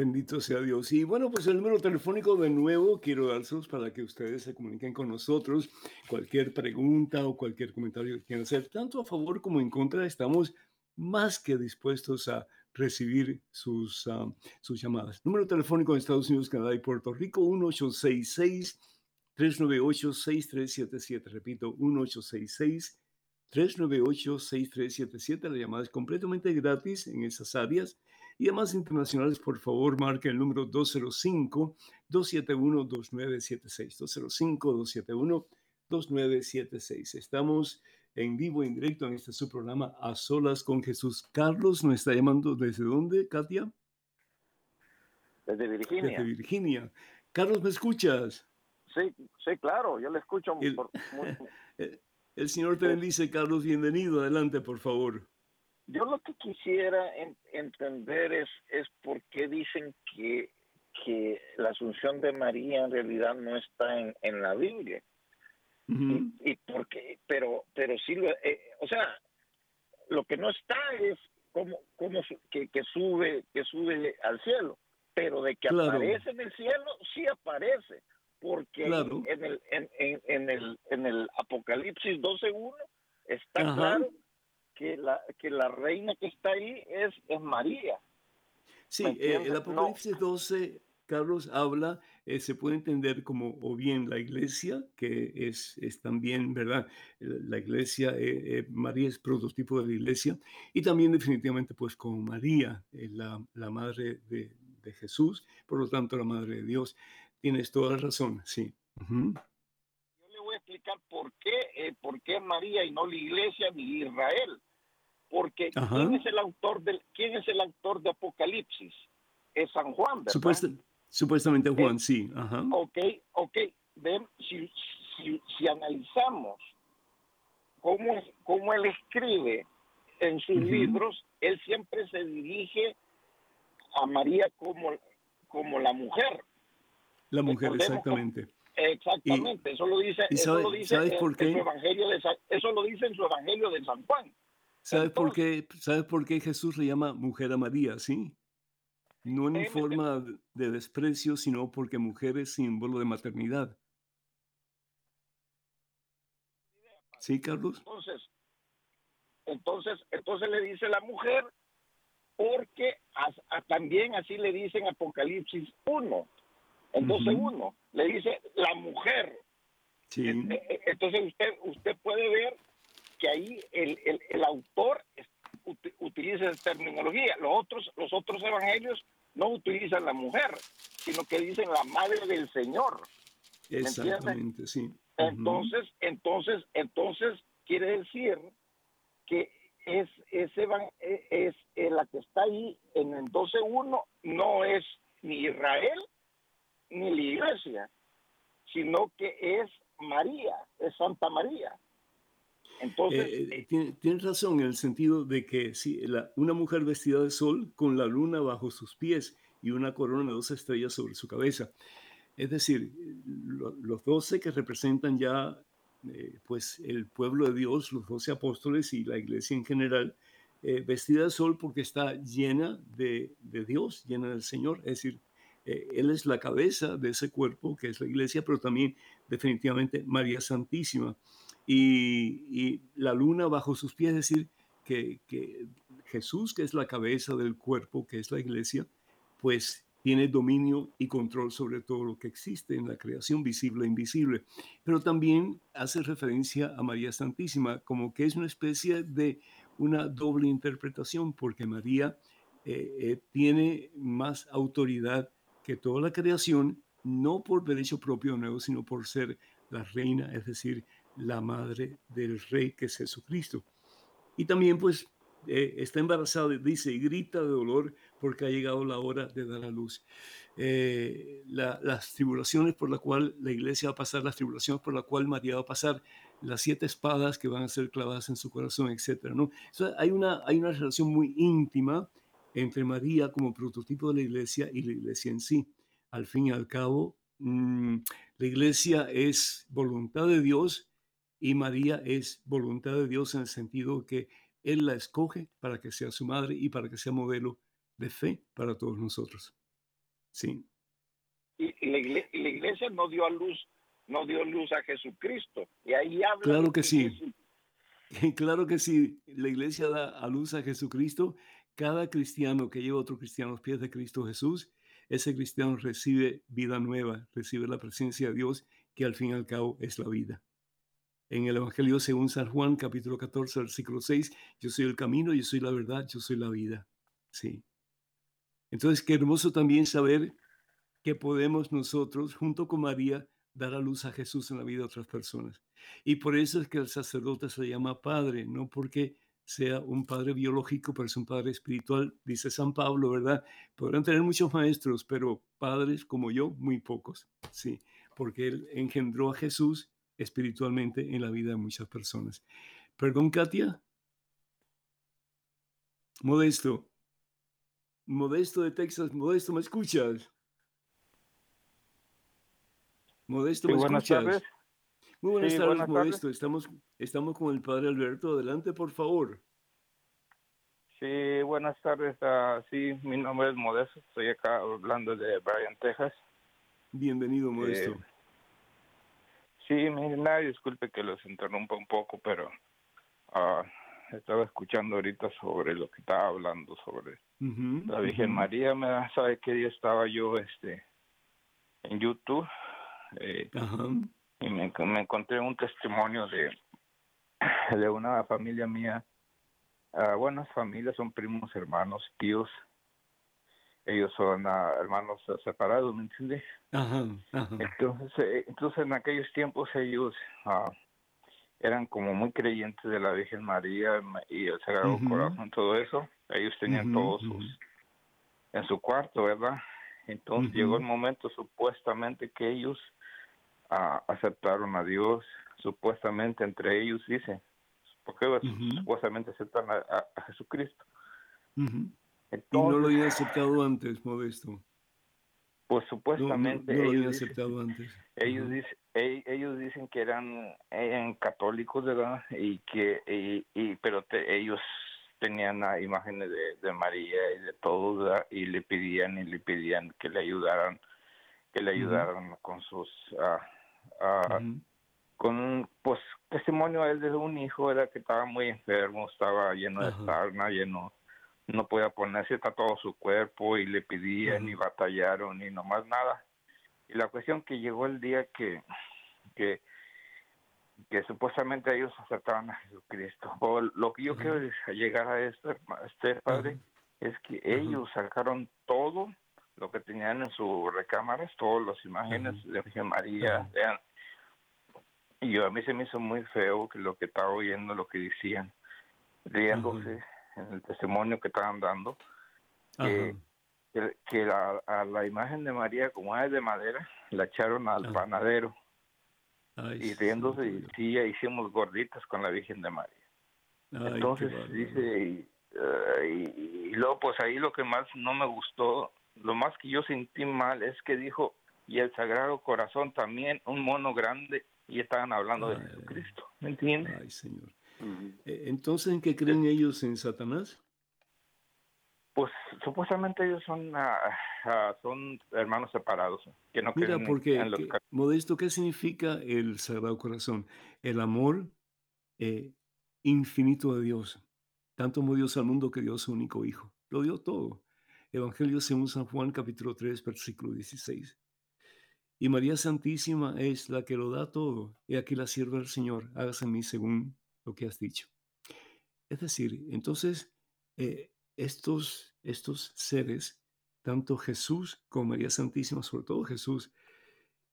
Bendito sea Dios. Y bueno, pues el número telefónico de nuevo quiero dárselos para que ustedes se comuniquen con nosotros. Cualquier pregunta o cualquier comentario que quieran hacer, tanto a favor como en contra, estamos más que dispuestos a recibir sus, ah, sus llamadas. Número telefónico de Estados Unidos, Canadá y Puerto Rico, 1866-398-6377. Repito, 1866-398-6377. La llamada es completamente gratis en esas áreas y además internacionales, por favor, marque el número 205-271-2976. 205-271-2976. Estamos en vivo, en directo en este su programa A Solas con Jesús. Carlos nos está llamando desde dónde, Katia? Desde Virginia. Desde Virginia. Carlos, ¿me escuchas? Sí, sí, claro, yo le escucho. El, el Señor te bendice, Carlos. Bienvenido. Adelante, por favor. Yo lo que quisiera entender es, es por qué dicen que, que la asunción de María en realidad no está en, en la Biblia. y, y porque, pero, pero sí, lo, eh, o sea, lo que no está es cómo, cómo que, que, sube, que sube al cielo, pero de que aparece en el cielo, sí aparece, porque en, el, en, en, en, el, en el Apocalipsis 12.1 está claro que la, que la reina que está ahí es, es María. Sí, eh, el Apocalipsis 12, Carlos, habla, eh, se puede entender como o bien la iglesia, que es, es también, ¿verdad? La iglesia, eh, María es prototipo de la iglesia, y también definitivamente pues como María, la, la, madre de, de, Jesús, por lo tanto la madre de Dios. Tienes toda la razón, sí. Uh -huh. Yo le voy a explicar por qué, por qué María y no la iglesia ni Israel porque ¿quién es el autor del quién es el autor de Apocalipsis? Es San Juan, ¿verdad? Supuest, supuestamente Juan, eh, sí. Ajá. Ok, ok. Ven, si, si, si analizamos cómo, cómo él escribe en sus uh -huh. libros, él siempre se dirige a María como, como la mujer. La mujer, exactamente. Exactamente, y, eso lo dice, sabe, eso lo dice ¿sabes en, por qué? en su evangelio de eso lo dice en su evangelio de San Juan. ¿Sabes por, qué, ¿Sabes por qué Jesús le llama mujer a María? Sí. No en forma de desprecio, sino porque mujer es símbolo de maternidad. ¿Sí, Carlos? Entonces, entonces, entonces le dice la mujer, porque a, a, también así le dicen Apocalipsis 1, entonces uh -huh. uno, le dice la mujer. Sí. Entonces usted, usted puede ver que ahí el, el, el autor utiliza esa terminología. Los otros, los otros evangelios no utilizan la mujer, sino que dicen la madre del Señor. Exactamente, sí. Entonces, uh -huh. entonces, entonces quiere decir que es, es, es, es la que está ahí en el 12.1 no es ni Israel ni la iglesia, sino que es María, es Santa María. Entonces, eh, eh, tienes tiene razón en el sentido de que si la, una mujer vestida de sol con la luna bajo sus pies y una corona de dos estrellas sobre su cabeza. Es decir, lo, los doce que representan ya eh, pues el pueblo de Dios, los doce apóstoles y la iglesia en general, vestida de sol porque está llena de, de, Dios, llena del Señor. Es decir, Él es la cabeza de ese cuerpo que es la iglesia, pero también definitivamente María Santísima y, la luna bajo sus pies, es decir, que, que, Jesús, que es la cabeza del cuerpo, que es la iglesia, pues tiene dominio y control sobre todo lo que existe en la creación visible e invisible. Pero también hace referencia a María Santísima, como que es una especie de una doble interpretación, porque María eh, eh, tiene más autoridad que toda la creación, no por derecho propio nuevo, sino por ser la reina, es decir, la madre del rey que es Jesucristo. Y también pues eh, está embarazada, dice, y grita de dolor porque ha llegado la hora de dar a luz. Eh, la, las tribulaciones por las cuales la iglesia va a pasar, las tribulaciones por las cuales María va a pasar, las siete espadas que van a ser clavadas en su corazón, etc. ¿no? Hay, una, hay una relación muy íntima entre María como prototipo de la iglesia y la iglesia en sí. Al fin y al cabo, mmm, la iglesia es voluntad de Dios y María es voluntad de Dios en el sentido que Él la escoge para que sea su madre y para que sea modelo de fe para todos nosotros. Sí. Y, la iglesia, no dio a luz, no dio luz a Jesucristo. Y ahí habla. Claro que sí. Claro que sí. La iglesia da a luz a Jesucristo. Cada cristiano que lleva a otro cristiano a los pies de Cristo Jesús, ese cristiano recibe vida nueva, recibe la presencia de Dios, que al fin y al cabo es la vida en el Evangelio según San Juan, capítulo 14, versículo 6, yo soy el camino, yo soy la verdad, yo soy la vida. Sí. Entonces, qué hermoso también saber que podemos nosotros, junto con María, dar a luz a Jesús en la vida de otras personas. Y por eso es que el sacerdote se llama padre, no porque sea un padre biológico, pero es un padre espiritual, dice San Pablo, ¿verdad? Podrán tener muchos maestros, pero padres como yo, muy pocos, sí, porque él engendró a Jesús espiritualmente en la vida de muchas personas. Perdón, Katia. Modesto. Modesto de Texas. Modesto, ¿me escuchas? Modesto, ¿me escuchas? Muy buenas tardes, Modesto. Estamos, estamos con el padre Alberto. Adelante, por favor. Sí, buenas tardes. Uh, sí, mi nombre es Modesto. Estoy acá hablando de Bryan, Texas. Bienvenido, Modesto. Eh, Sí, nada, disculpe que los interrumpa un poco, pero uh, estaba escuchando ahorita sobre lo que estaba hablando sobre la Virgen María. Me sabe qué día estaba yo este en YouTube eh, y me, encontré un testimonio de de una familia mía. Uh, buenas familias, son primos, hermanos, tíos ellos son ah, hermanos separados, ¿me entiendes? Entonces, eh, entonces en aquellos tiempos ellos uh, eran como muy creyentes de la Virgen María y el Sagrado Corazón, todo eso. Ellos tenían todos sus en su cuarto, ¿verdad? Entonces llegó el momento supuestamente que ellos uh, aceptaron a Dios, supuestamente entre ellos dice, porque supuestamente aceptan a, Jesucristo y no lo había aceptado antes, Modesto. Pues supuestamente. No, lo había aceptado antes. Ellos, dicen, ellos dicen que eran, eran católicos, ¿verdad? Y que, y, pero ellos tenían imágenes de, María y de todo, Y le pedían y le pedían que le ayudaran, que le ayudaran con sus. Uh, con pues testimonio él de un hijo era que estaba muy enfermo estaba lleno de sarna lleno no podía ponerse a todo su cuerpo y le pedían y batallaron y no más nada. Y la cuestión que llegó el día que, que, que supuestamente ellos aceptaban a Jesucristo. O lo que yo quiero llegar a esto, este padre, es que ellos sacaron todo lo que tenían en sus recámaras, todas las imágenes de Virgen María. Y yo, a mí se me hizo muy feo que lo que estaba oyendo, lo que decían, riéndose en el testimonio que estaban dando, que, que, la, a la imagen de María, como es de madera, la echaron al panadero. y riéndose, y sí, hicimos gorditas con la Virgen de María. Entonces dice, eh, y, y, luego pues ahí lo que más no me gustó, lo más que yo sentí mal es que dijo, y el Sagrado Corazón también, un mono grande, y estaban hablando de Jesucristo, ¿me entiendes? Ay, Señor. Eh, entonces, ¿en qué creen ellos en Satanás? Pues supuestamente ellos son ah, ah, son hermanos separados que no Mira, porque modesto, ¿qué significa el Sagrado Corazón? El amor eh, infinito de Dios. Tanto amó Dios al mundo que dio su único Hijo. Lo dio todo. Evangelio según San Juan, capítulo 3, versículo 16. Y María Santísima es la que lo da todo. Y aquí la sierva del Señor, hágase en mí según lo que has dicho. Es decir, entonces, eh, estos, estos seres, tanto Jesús como María Santísima, sobre todo Jesús,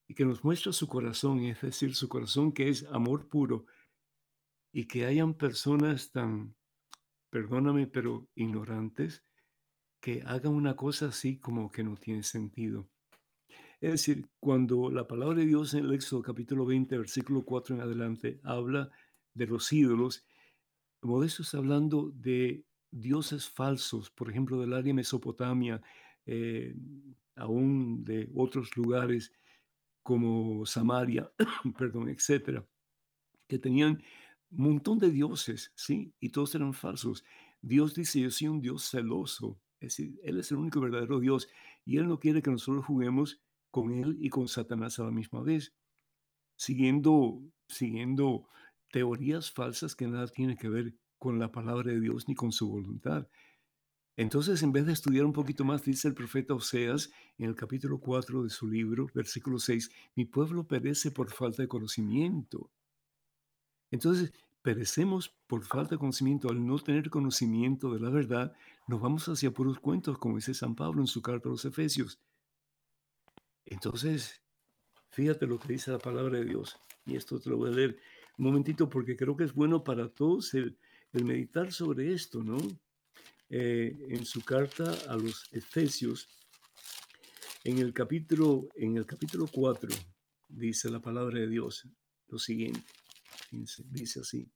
y que nos muestra su corazón, es decir, su corazón que es amor puro, y que hayan personas tan, perdóname, pero ignorantes, que hagan una cosa así como que no tiene sentido. Es decir, cuando la palabra de Dios en el Éxodo capítulo 20, versículo 4 en adelante, habla de los ídolos, Modesto está hablando de dioses falsos, por ejemplo, del área Mesopotamia, eh, aún de otros lugares como Samaria, perdón, etcétera, que tenían un montón de dioses, ¿sí? Y todos eran falsos. Dios dice, yo soy un Dios celoso, Es decir, Él es el único verdadero Dios y Él no quiere que nosotros juguemos con Él y con Satanás a la misma vez, siguiendo, siguiendo teorías falsas que nada tienen que ver con la palabra de Dios ni con su voluntad. Entonces, en vez de estudiar un poquito más, dice el profeta Oseas en el capítulo 4 de su libro, versículo 6, mi pueblo perece por falta de conocimiento. Entonces, perecemos por falta de conocimiento. Al no tener conocimiento de la verdad, nos vamos hacia puros cuentos, como dice San Pablo en su carta a los Efesios. Entonces, fíjate lo que dice la palabra de Dios. Y esto te lo voy a leer un momentito porque creo que es bueno para todos el, meditar sobre esto, ¿no? Eh, en su carta a los Efesios, en el capítulo, en el capítulo 4, dice la palabra de Dios lo siguiente. dice así.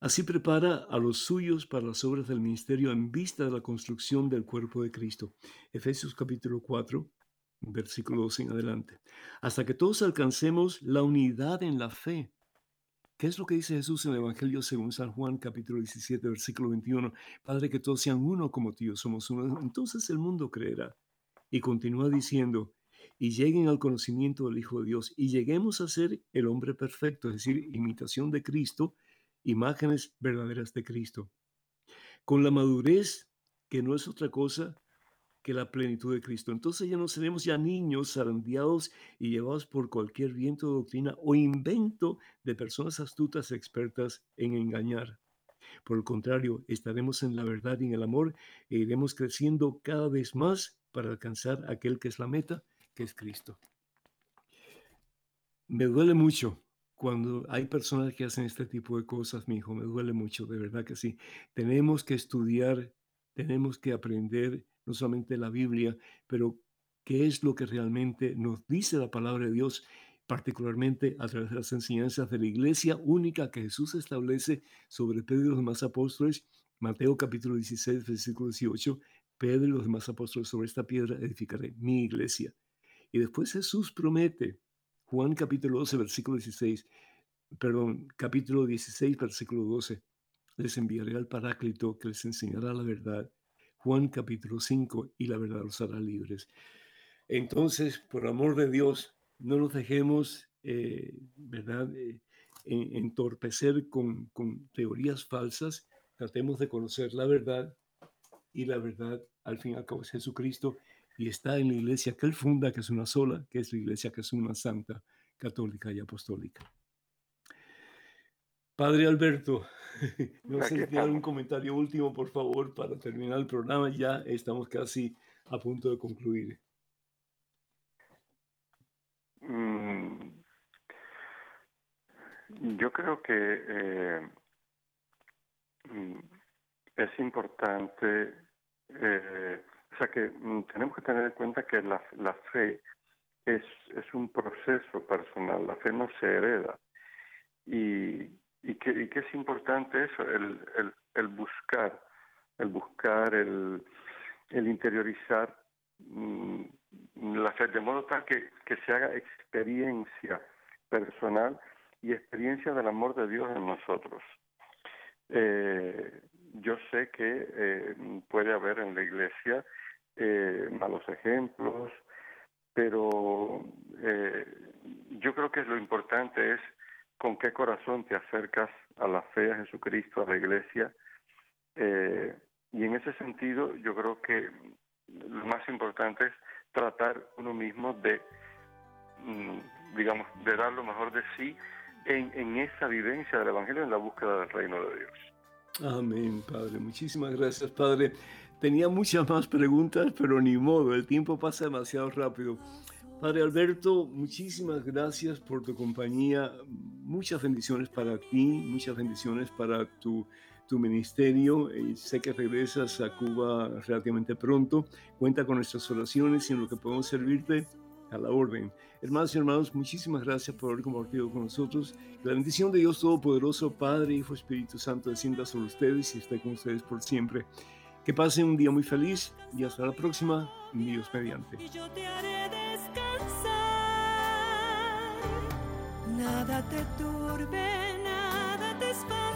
Así prepara a los suyos para las obras del ministerio en vista de la construcción del cuerpo de Cristo. Efesios capítulo 4, versículo 12 en adelante. Hasta que todos alcancemos la unidad en la fe. ¿Qué es lo que dice Jesús en el Evangelio según San Juan capítulo 17, versículo 21? Padre, que todos sean uno como tú somos uno. Entonces el mundo creerá. Y continúa diciendo, y lleguen al conocimiento del Hijo de Dios y lleguemos a ser el hombre perfecto, es decir, imitación de Cristo, imágenes verdaderas de Cristo, con la madurez que no es otra cosa que la plenitud de Cristo. Entonces ya no seremos ya niños zarandeados y llevados por cualquier viento de doctrina o invento de personas astutas expertas en engañar. Por el contrario, estaremos en la verdad y en el amor e iremos creciendo cada vez más para alcanzar aquel que es la meta, que es Cristo. Me duele mucho cuando hay personas que hacen este tipo de cosas, mi hijo, me duele mucho, de verdad que sí. Tenemos que estudiar, tenemos que aprender no solamente la Biblia, pero qué es lo que realmente nos dice la palabra de Dios, particularmente a través de las enseñanzas de la iglesia única que Jesús establece sobre Pedro y los demás apóstoles. Mateo capítulo 16, versículo 18, Pedro y los demás apóstoles sobre esta piedra edificaré mi iglesia. Y después Jesús promete Juan capítulo 12, versículo 16, perdón, capítulo 16, versículo 12, les enviaré al Paráclito que les enseñará la verdad. Juan capítulo 5, y la verdad los hará libres. Entonces, por amor de Dios, no nos dejemos, eh, ¿verdad?, eh, entorpecer con, con teorías falsas. Tratemos de conocer la verdad y la verdad, al fin y al cabo, es Jesucristo y está en la iglesia que él funda, que es una sola, que es la iglesia que es una santa, católica y apostólica. Padre Alberto, no sé si un comentario último, por favor, para terminar el programa. Ya estamos casi a punto de concluir. Mm, yo creo que eh, mm, es importante eh, o sea que mm, tenemos que tener en cuenta que la, la fe es, es un proceso personal, la fe no se hereda. Y, y, que, y que es importante eso, el, el, el buscar, el buscar, el, el interiorizar mm, la fe, de modo tal que, que se haga experiencia personal y experiencia del amor de Dios en nosotros. Eh, yo sé que eh, puede haber en la iglesia eh, malos ejemplos, pero eh, yo creo que lo importante es con qué corazón te acercas a la fe, a Jesucristo, a la iglesia. Eh, y en ese sentido, yo creo que lo más importante es tratar uno mismo de, mm, digamos, de dar lo mejor de sí en, en esa vivencia del Evangelio, en la búsqueda del reino de Dios. Amén, Padre. Muchísimas gracias, Padre. Tenía muchas más preguntas, pero ni modo, el tiempo pasa demasiado rápido. Padre Alberto, muchísimas gracias por tu compañía. Muchas bendiciones para ti, muchas bendiciones para tu, tu ministerio. Y sé que regresas a Cuba relativamente pronto. Cuenta con nuestras oraciones y en lo que podemos servirte a la orden. Hermanos y hermanos, muchísimas gracias por haber compartido con nosotros. La bendición de Dios Todopoderoso, Padre, Hijo, Espíritu Santo, descienda sobre ustedes y esté con ustedes por siempre. Que pasen un día muy feliz y hasta la próxima, Dios mediante. Nada te turbe, nada te espanta.